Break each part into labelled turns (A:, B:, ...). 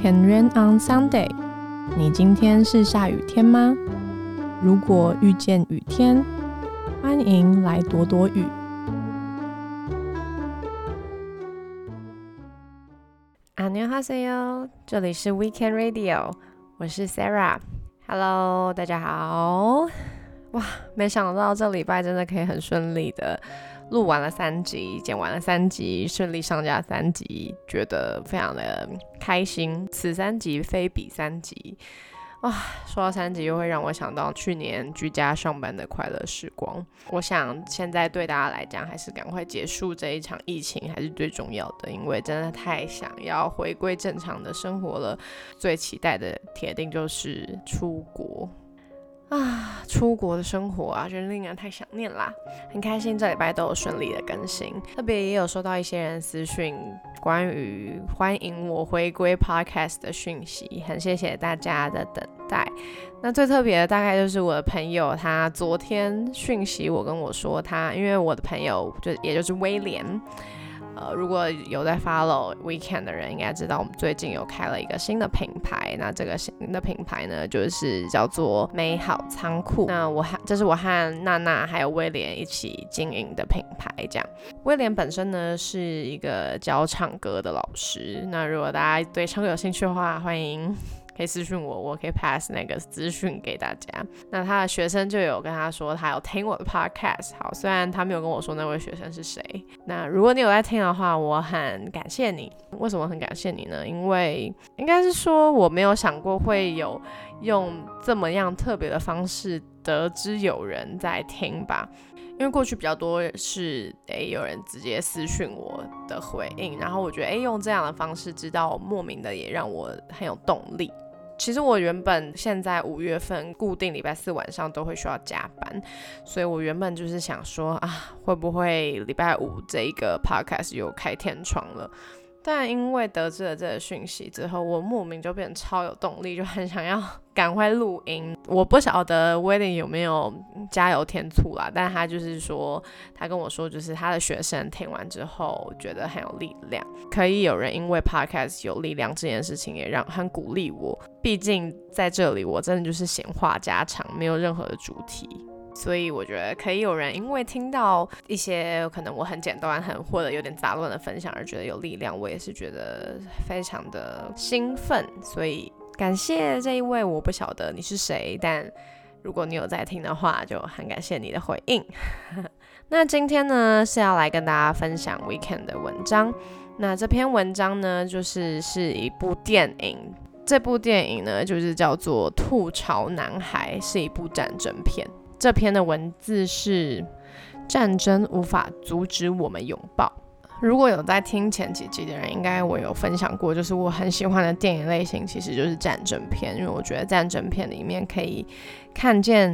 A: Can rain on Sunday？你今天是下雨天吗？如果遇见雨天，欢迎来躲躲雨。
B: 阿牛哈塞哟，这里是 Weekend Radio，我是 Sarah。Hello，大家好。哇，没想到这礼拜真的可以很顺利的。录完了三集，剪完了三集，顺利上架三集，觉得非常的开心。此三集非彼三集，哇！说到三集，又会让我想到去年居家上班的快乐时光。我想现在对大家来讲，还是赶快结束这一场疫情，还是最重要的，因为真的太想要回归正常的生活了。最期待的铁定就是出国。啊，出国的生活啊，真令人太想念啦。很开心这礼拜都有顺利的更新，特别也有收到一些人私讯关于欢迎我回归 podcast 的讯息，很谢谢大家的等待。那最特别的大概就是我的朋友，他昨天讯息我跟我说，他因为我的朋友就也就是威廉。呃，如果有在 follow Weekend 的人，应该知道我们最近有开了一个新的品牌。那这个新的品牌呢，就是叫做美好仓库。那我和这是我和娜娜还有威廉一起经营的品牌。这样，威廉本身呢是一个教唱歌的老师。那如果大家对唱歌有兴趣的话，欢迎。可以私信我，我可以 pass 那个资讯给大家。那他的学生就有跟他说，他有听我的 podcast。好，虽然他没有跟我说那位学生是谁。那如果你有在听的话，我很感谢你。为什么很感谢你呢？因为应该是说我没有想过会有用这么样特别的方式得知有人在听吧。因为过去比较多是诶有人直接私讯我的回应，然后我觉得诶用这样的方式知道莫名的也让我很有动力。其实我原本现在五月份固定礼拜四晚上都会需要加班，所以我原本就是想说啊会不会礼拜五这一个 podcast 又开天窗了。但因为得知了这个讯息之后，我莫名就变得超有动力，就很想要 赶快录音。我不晓得威廉有没有加油添醋啦，但他就是说，他跟我说，就是他的学生听完之后觉得很有力量，可以有人因为 podcast 有力量这件事情也让很鼓励我。毕竟在这里，我真的就是闲话家常，没有任何的主题。所以我觉得可以有人因为听到一些可能我很简单、很或者有点杂乱的分享而觉得有力量，我也是觉得非常的兴奋。所以感谢这一位，我不晓得你是谁，但如果你有在听的话，就很感谢你的回应。那今天呢是要来跟大家分享 Weekend 的文章。那这篇文章呢就是是一部电影，这部电影呢就是叫做《吐槽男孩》，是一部战争片。这篇的文字是：战争无法阻止我们拥抱。如果有在听前几集的人，应该我有分享过，就是我很喜欢的电影类型其实就是战争片，因为我觉得战争片里面可以看见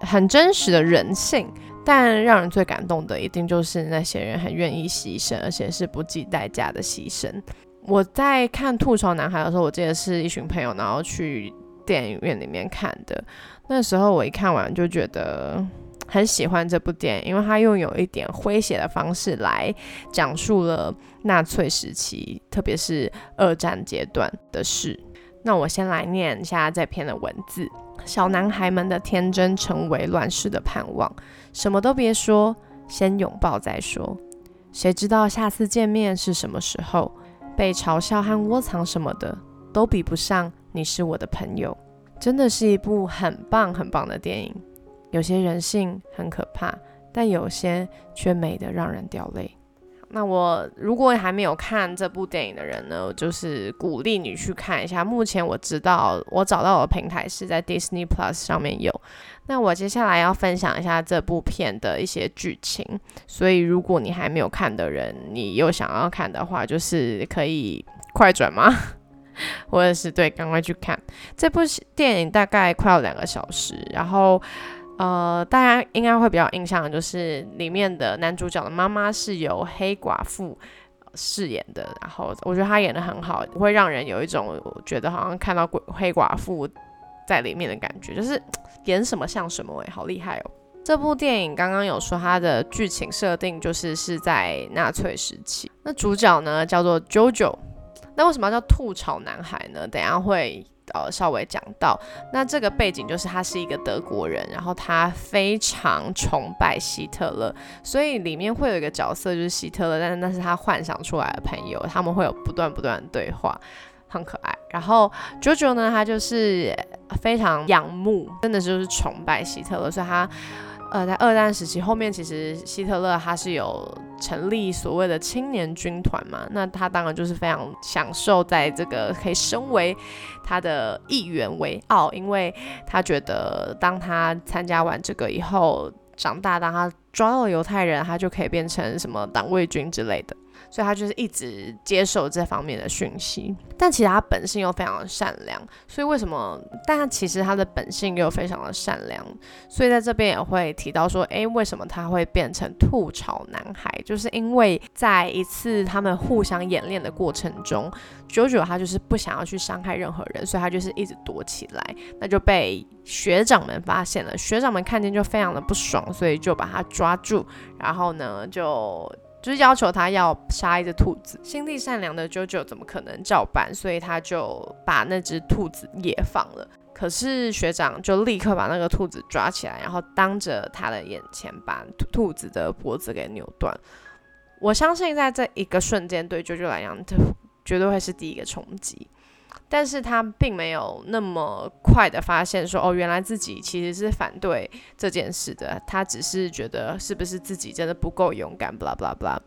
B: 很真实的人性，但让人最感动的一定就是那些人很愿意牺牲，而且是不计代价的牺牲。我在看《吐槽男孩》的时候，我记得是一群朋友，然后去电影院里面看的。那时候我一看完就觉得 很喜欢这部电影，因为它用有一点诙谐的方式来讲述了纳粹时期，特别是二战阶段的事。那我先来念一下这篇的文字：小男孩们的天真成为乱世的盼望，什么都别说，先拥抱再说。谁知道下次见面是什么时候？被嘲笑和窝藏什么的都比不上你是我的朋友。真的是一部很棒很棒的电影，有些人性很可怕，但有些却美得让人掉泪。那我如果还没有看这部电影的人呢，就是鼓励你去看一下。目前我知道我找到的平台是在 Disney Plus 上面有。那我接下来要分享一下这部片的一些剧情，所以如果你还没有看的人，你又想要看的话，就是可以快转吗？我也是，对，赶快去看这部电影，大概快要两个小时。然后，呃，大家应该会比较印象的就是里面的男主角的妈妈是由黑寡妇饰演的。然后，我觉得她演的很好，不会让人有一种觉得好像看到鬼黑寡妇在里面的感觉，就是演什么像什么，哎，好厉害哦！这部电影刚刚有说它的剧情设定就是是在纳粹时期，那主角呢叫做 JoJo。那为什么要叫吐槽男孩呢？等下会呃稍微讲到。那这个背景就是他是一个德国人，然后他非常崇拜希特勒，所以里面会有一个角色就是希特勒，但是那是他幻想出来的朋友，他们会有不断不断的对话，很可爱。然后 JoJo 呢，他就是非常仰慕，真的就是崇拜希特勒，所以他。呃，在二战时期后面，其实希特勒他是有成立所谓的青年军团嘛，那他当然就是非常享受在这个可以升为他的议员为傲，因为他觉得当他参加完这个以后，长大当他抓到犹太人，他就可以变成什么党卫军之类的。所以他就是一直接受这方面的讯息，但其实他本性又非常的善良。所以为什么？但他其实他的本性又非常的善良。所以在这边也会提到说，诶，为什么他会变成吐槽男孩？就是因为在一次他们互相演练的过程中，九九他就是不想要去伤害任何人，所以他就是一直躲起来，那就被学长们发现了。学长们看见就非常的不爽，所以就把他抓住，然后呢就。就是要求他要杀一只兔子，心地善良的 JoJo 怎么可能照办？所以他就把那只兔子也放了。可是学长就立刻把那个兔子抓起来，然后当着他的眼前把兔子的脖子给扭断。我相信在这一个瞬间，对 JoJo 来讲，这绝对会是第一个冲击。但是他并没有那么快的发现说，哦，原来自己其实是反对这件事的。他只是觉得是不是自己真的不够勇敢，blah blah blah，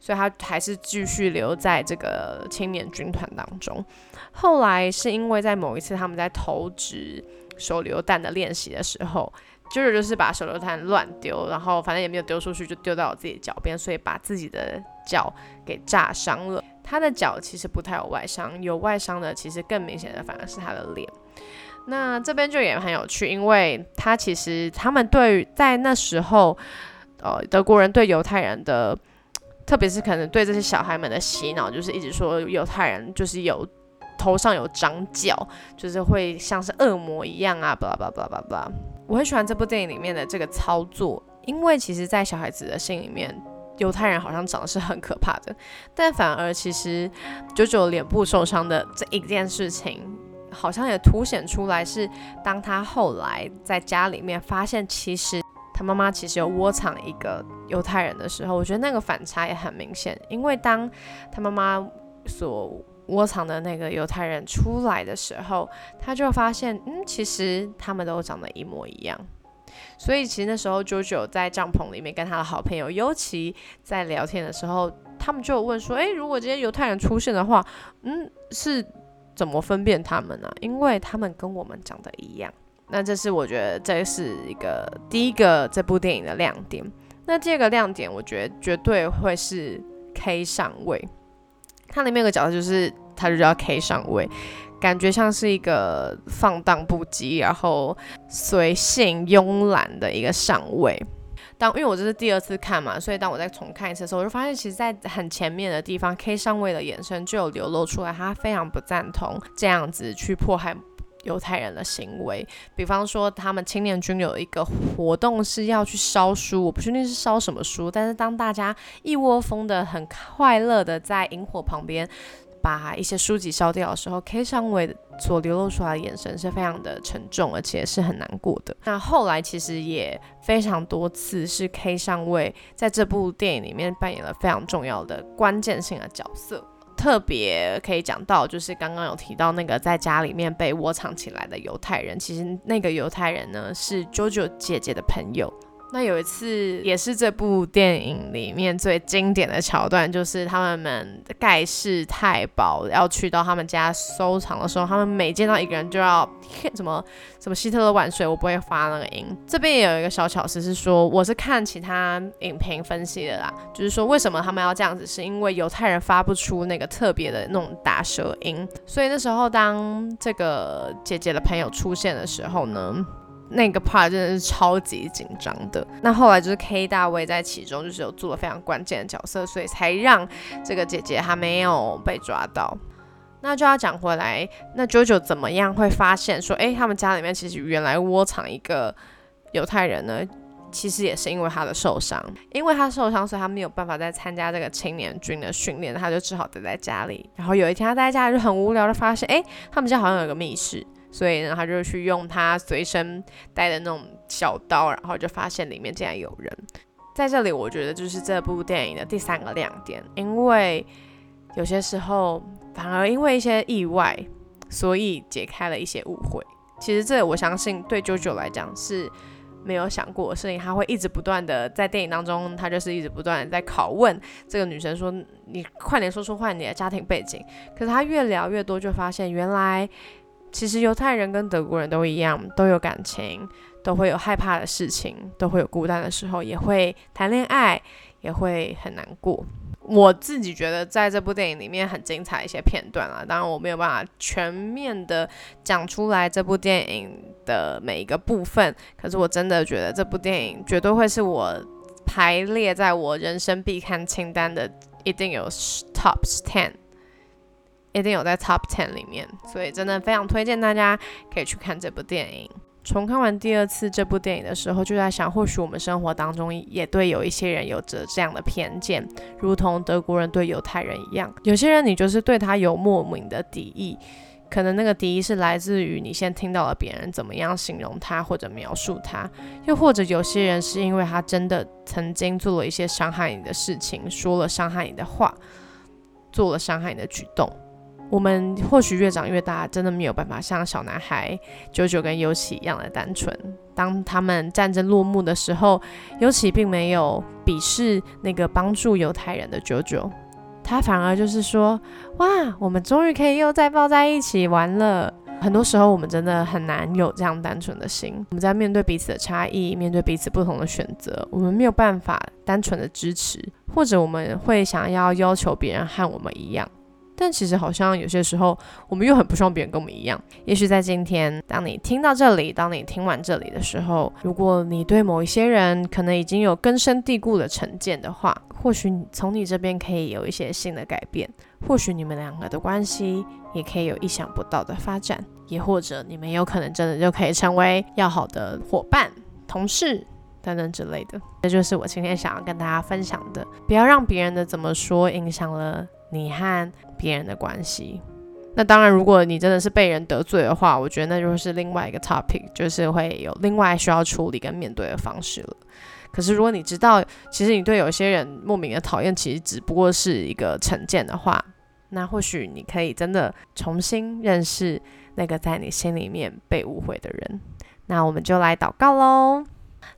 B: 所以他还是继续留在这个青年军团当中。后来是因为在某一次他们在投掷手榴弹的练习的时候，就是就是把手榴弹乱丢，然后反正也没有丢出去，就丢到我自己脚边，所以把自己的脚给炸伤了。他的脚其实不太有外伤，有外伤的其实更明显的反而是他的脸。那这边就也很有趣，因为他其实他们对在那时候，呃，德国人对犹太人的，特别是可能对这些小孩们的洗脑，就是一直说犹太人就是有头上有长角，就是会像是恶魔一样啊，巴拉巴拉巴拉巴拉。我很喜欢这部电影里面的这个操作，因为其实，在小孩子的心里面。犹太人好像长得是很可怕的，但反而其实九九脸部受伤的这一件事情，好像也凸显出来是当他后来在家里面发现，其实他妈妈其实有窝藏一个犹太人的时候，我觉得那个反差也很明显。因为当他妈妈所窝藏的那个犹太人出来的时候，他就发现，嗯，其实他们都长得一模一样。所以其实那时候，JoJo 在帐篷里面跟他的好朋友尤其在聊天的时候，他们就问说：“诶，如果今天犹太人出现的话，嗯，是怎么分辨他们呢？因为他们跟我们长得一样。”那这是我觉得这是一个第一个这部电影的亮点。那第二个亮点，我觉得绝对会是 K 上位。它里面有个角色就是，他就叫 K 上位。感觉像是一个放荡不羁，然后随性慵懒的一个上位。当因为我这是第二次看嘛，所以当我再重看一次的时候，我就发现其实，在很前面的地方，K 上位的眼神就有流露出来，他非常不赞同这样子去迫害犹太人的行为。比方说，他们青年军有一个活动是要去烧书，我不确定是烧什么书，但是当大家一窝蜂的、很快乐的在萤火旁边。把一些书籍烧掉的时候，K 上尉所流露出来的眼神是非常的沉重，而且是很难过的。那后来其实也非常多次是 K 上尉在这部电影里面扮演了非常重要的关键性的角色。特别可以讲到，就是刚刚有提到那个在家里面被窝藏起来的犹太人，其实那个犹太人呢是 JoJo 姐姐的朋友。那有一次，也是这部电影里面最经典的桥段，就是他们们盖世太保要去到他们家收藏的时候，他们每见到一个人就要什么什么希特勒万岁，我不会发那个音。这边也有一个小巧思是说，我是看其他影评分析的啦，就是说为什么他们要这样子，是因为犹太人发不出那个特别的那种打舌音，所以那时候当这个姐姐的朋友出现的时候呢。那个 part 真的是超级紧张的。那后来就是 K 大卫在其中就是有做了非常关键的角色，所以才让这个姐姐她没有被抓到。那就要讲回来，那 JoJo 怎么样会发现说，哎，他们家里面其实原来窝藏一个犹太人呢？其实也是因为他的受伤，因为他受伤，所以他没有办法再参加这个青年军的训练，他就只好待在家里。然后有一天他待在家里就很无聊的发现，哎，他们家好像有个密室，所以呢，他就去用他随身带的那种小刀，然后就发现里面竟然有人。在这里，我觉得就是这部电影的第三个亮点，因为有些时候反而因为一些意外，所以解开了一些误会。其实这我相信对九九来讲是。没有想过的事情，他会一直不断的在电影当中，他就是一直不断的在拷问这个女生说：“你快点说出话，你的家庭背景。”可是他越聊越多，就发现原来其实犹太人跟德国人都一样，都有感情，都会有害怕的事情，都会有孤单的时候，也会谈恋爱，也会很难过。我自己觉得在这部电影里面很精彩一些片段啊，当然我没有办法全面的讲出来这部电影的每一个部分，可是我真的觉得这部电影绝对会是我排列在我人生必看清单的，一定有 top ten，一定有在 top ten 里面，所以真的非常推荐大家可以去看这部电影。重看完第二次这部电影的时候，就在想，或许我们生活当中也对有一些人有着这样的偏见，如同德国人对犹太人一样。有些人你就是对他有莫名的敌意，可能那个敌意是来自于你先听到了别人怎么样形容他或者描述他，又或者有些人是因为他真的曾经做了一些伤害你的事情，说了伤害你的话，做了伤害你的举动。我们或许越长越大，真的没有办法像小男孩九九跟尤其一样的单纯。当他们战争落幕的时候，尤其并没有鄙视那个帮助犹太人的九九，他反而就是说：“哇，我们终于可以又再抱在一起玩了。”很多时候，我们真的很难有这样单纯的心。我们在面对彼此的差异，面对彼此不同的选择，我们没有办法单纯的支持，或者我们会想要要求别人和我们一样。但其实好像有些时候，我们又很不希望别人跟我们一样。也许在今天，当你听到这里，当你听完这里的时候，如果你对某一些人可能已经有根深蒂固的成见的话，或许从你这边可以有一些新的改变。或许你们两个的关系也可以有意想不到的发展，也或者你们有可能真的就可以成为要好的伙伴、同事等等之类的。这就是我今天想要跟大家分享的。不要让别人的怎么说影响了你和。别人的关系，那当然，如果你真的是被人得罪的话，我觉得那就是另外一个 topic，就是会有另外需要处理跟面对的方式了。可是，如果你知道，其实你对有些人莫名的讨厌，其实只不过是一个成见的话，那或许你可以真的重新认识那个在你心里面被误会的人。那我们就来祷告喽，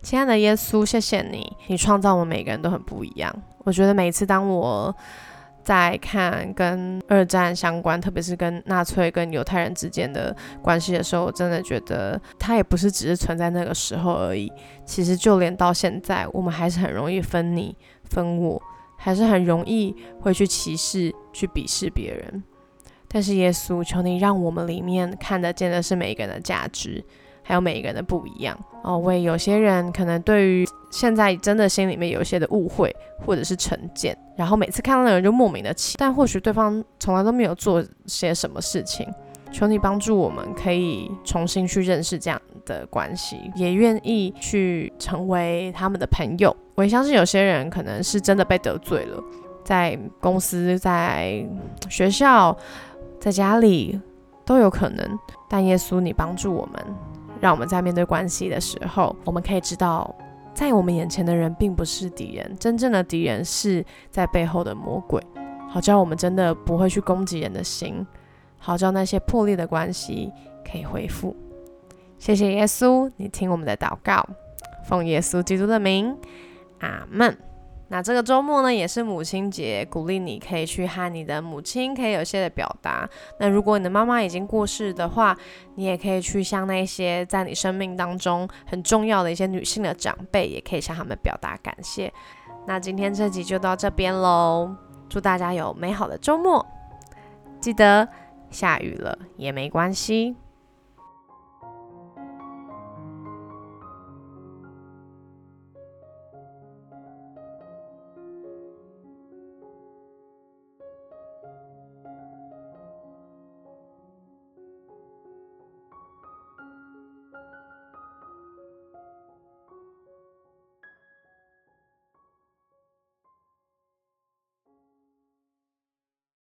B: 亲爱的耶稣，谢谢你，你创造我们每个人都很不一样。我觉得每次当我在看跟二战相关，特别是跟纳粹跟犹太人之间的关系的时候，我真的觉得它也不是只是存在那个时候而已。其实就连到现在，我们还是很容易分你分我，还是很容易会去歧视、去鄙视别人。但是耶稣，求你让我们里面看得见的是每一个人的价值。还有每一个人的不一样哦，为有些人可能对于现在真的心里面有一些的误会或者是成见，然后每次看到那个人就莫名的气，但或许对方从来都没有做些什么事情。求你帮助我们，可以重新去认识这样的关系，也愿意去成为他们的朋友。我也相信有些人可能是真的被得罪了，在公司、在学校、在家里都有可能。但耶稣，你帮助我们。让我们在面对关系的时候，我们可以知道，在我们眼前的人并不是敌人，真正的敌人是在背后的魔鬼。好叫我们真的不会去攻击人的心，好叫那些破裂的关系可以恢复。谢谢耶稣，你听我们的祷告，奉耶稣基督的名，阿门。那这个周末呢，也是母亲节，鼓励你可以去和你的母亲可以有些的表达。那如果你的妈妈已经过世的话，你也可以去向那些在你生命当中很重要的一些女性的长辈，也可以向他们表达感谢。那今天这集就到这边喽，祝大家有美好的周末。记得下雨了也没关系。